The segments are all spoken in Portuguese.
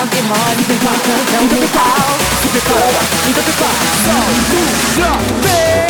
something more you can conquer. Don't get proud, super proud, you got the power. So do your thing.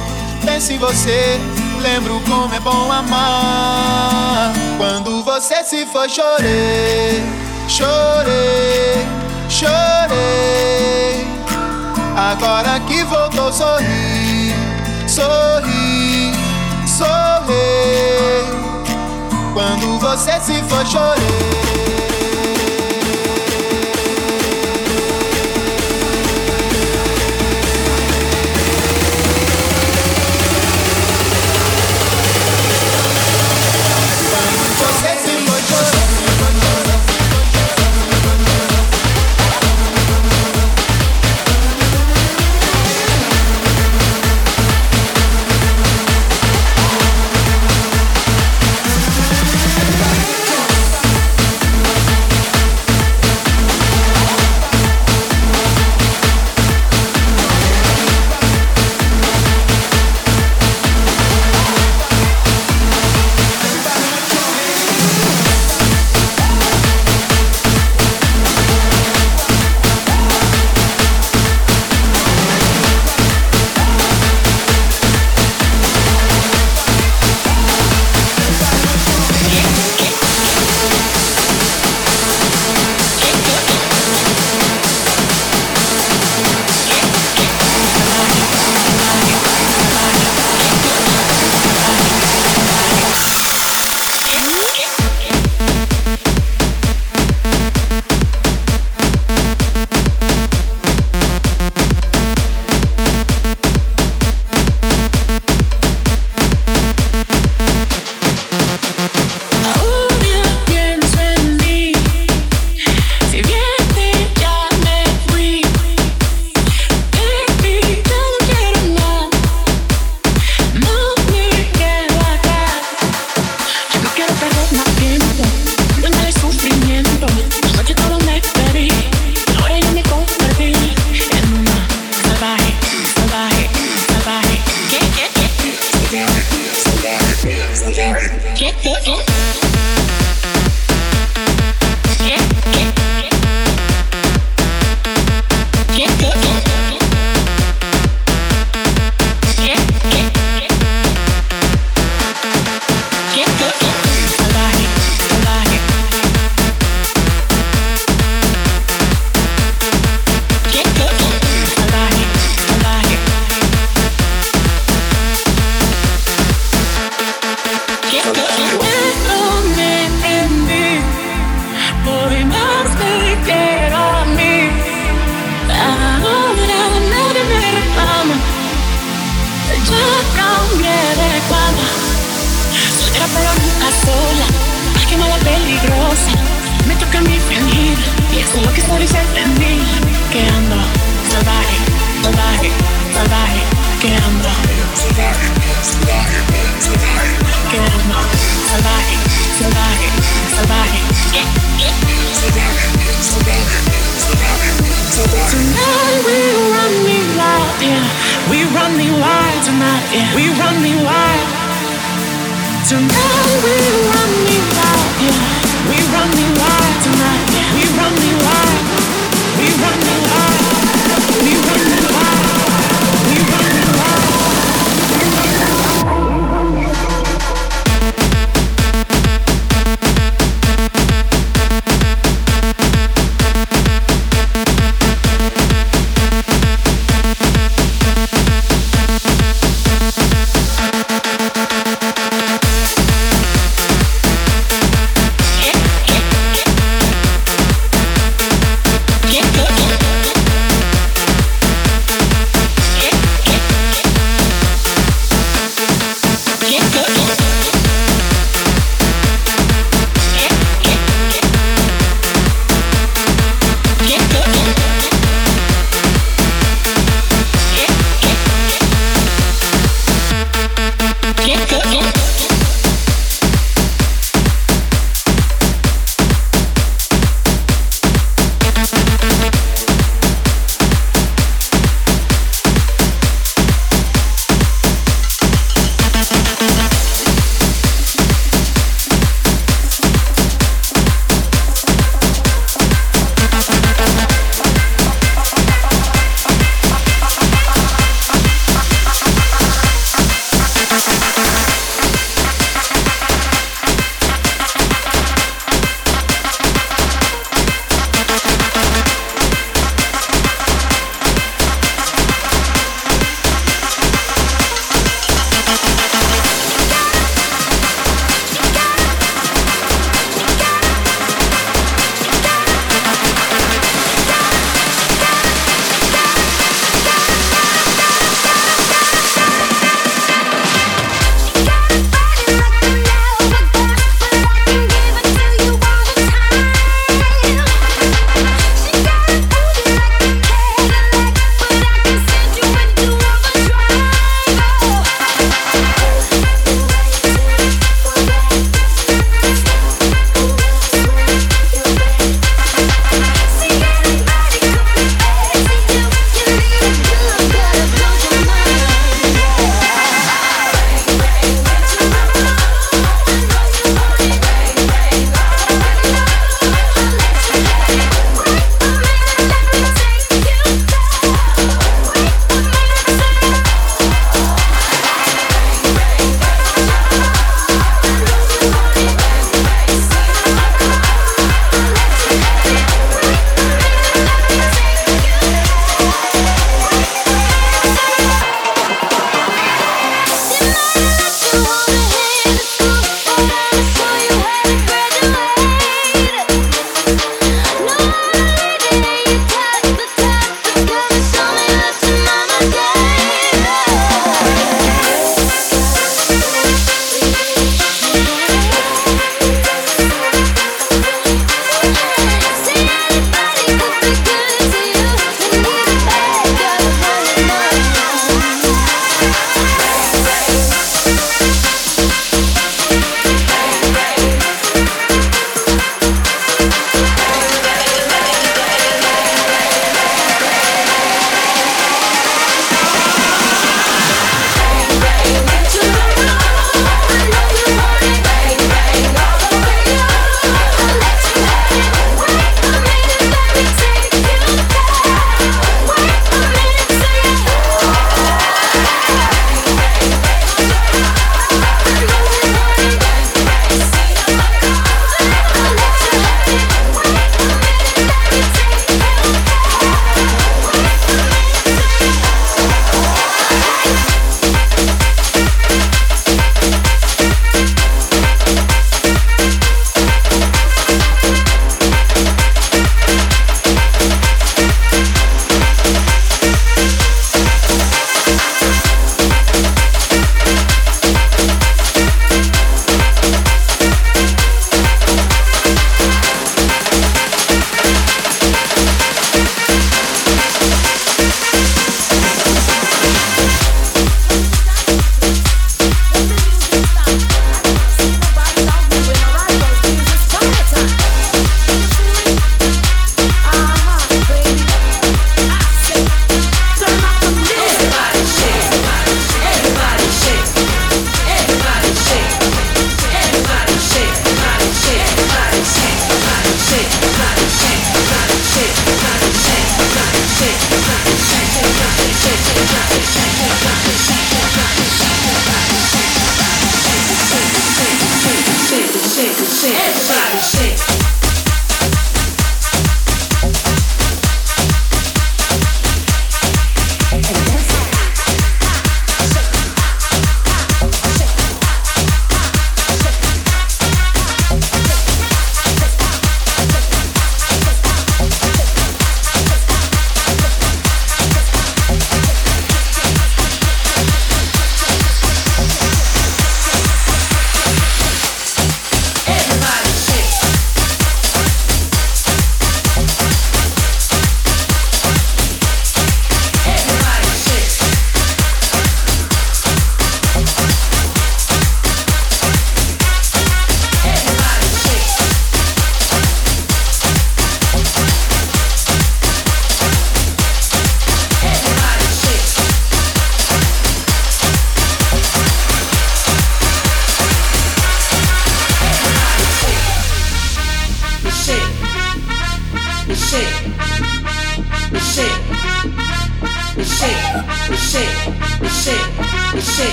penso em você, lembro como é bom amar. Quando você se foi, chorei, chorei, chorei. Agora que voltou, sorri, sorri, sorri. Quando você se foi, chorei.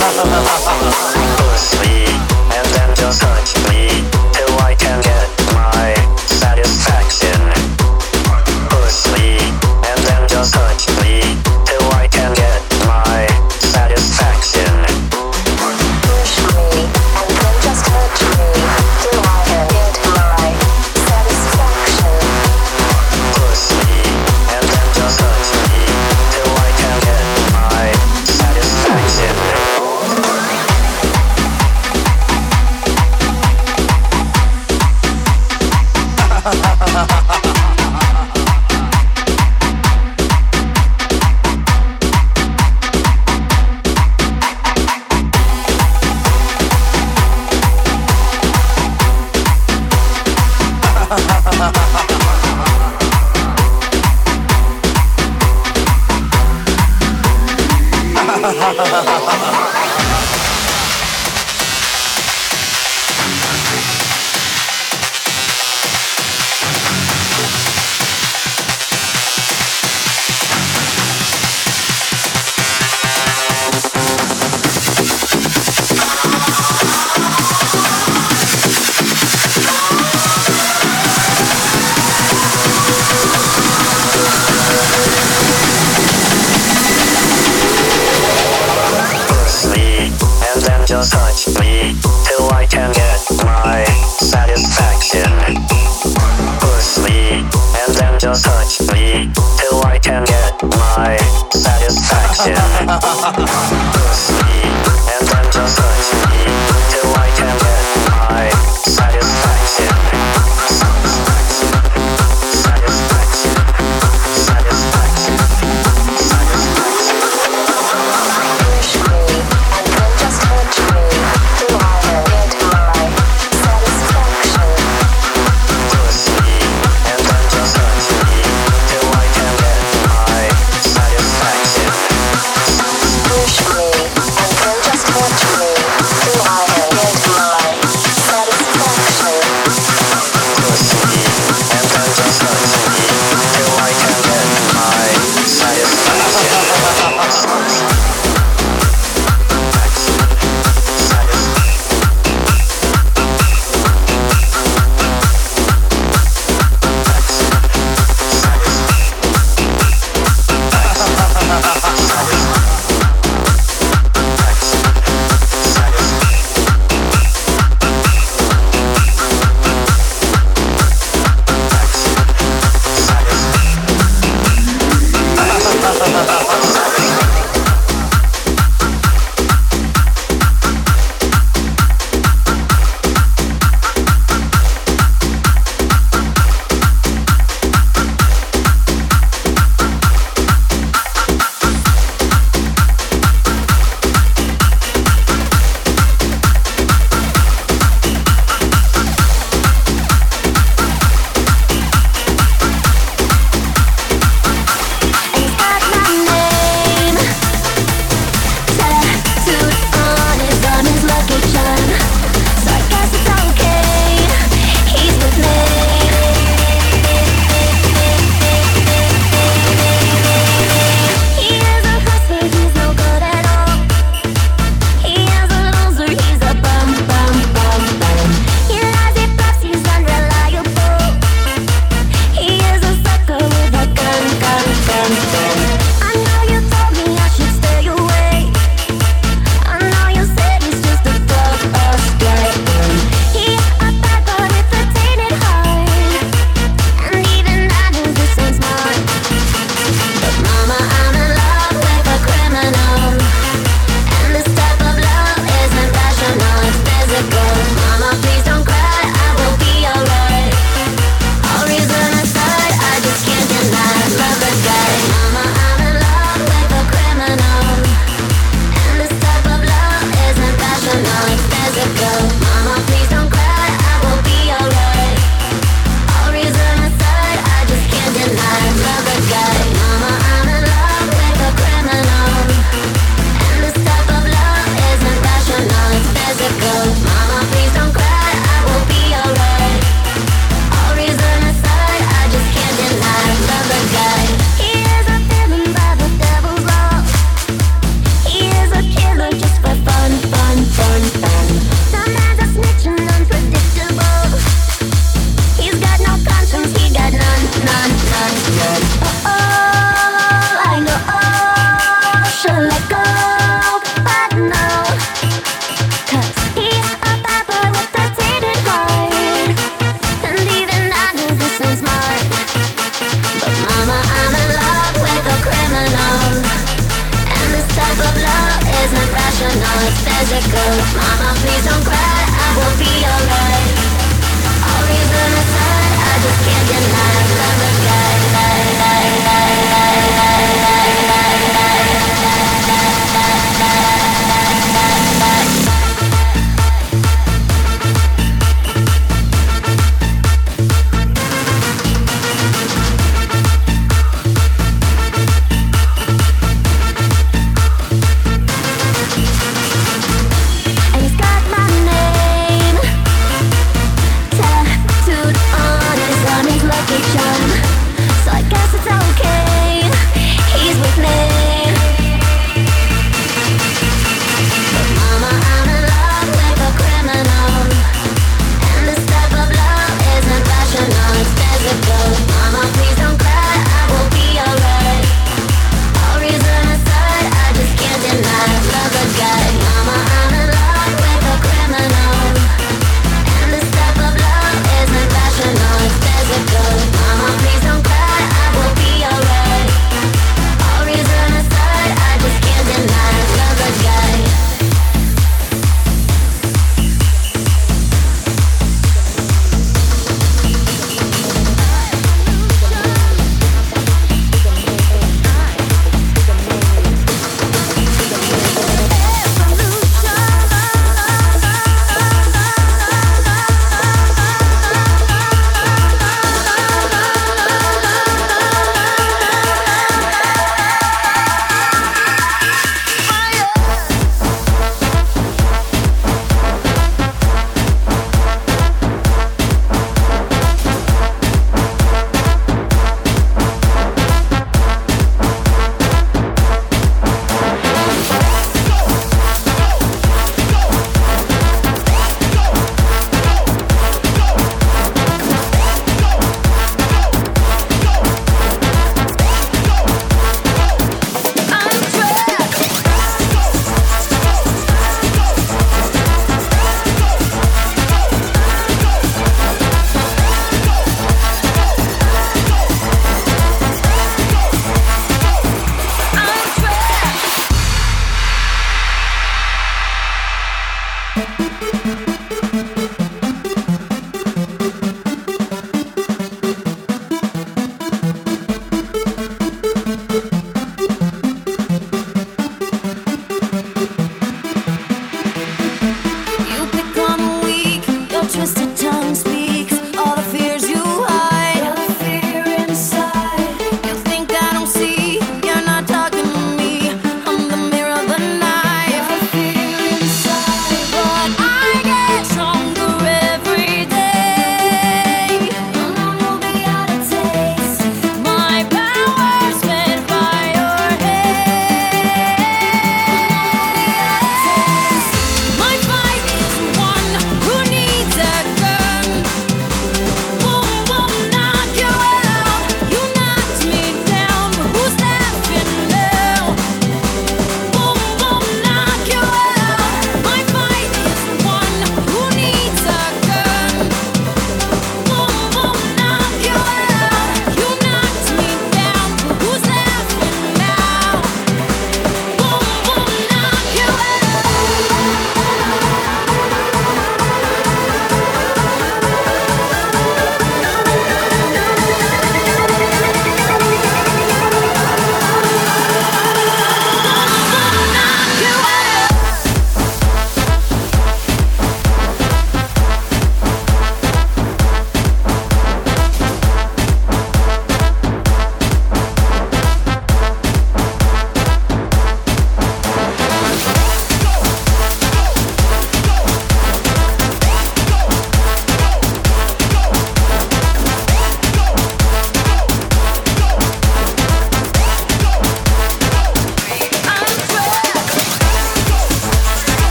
Ha ha ha ha ha ha!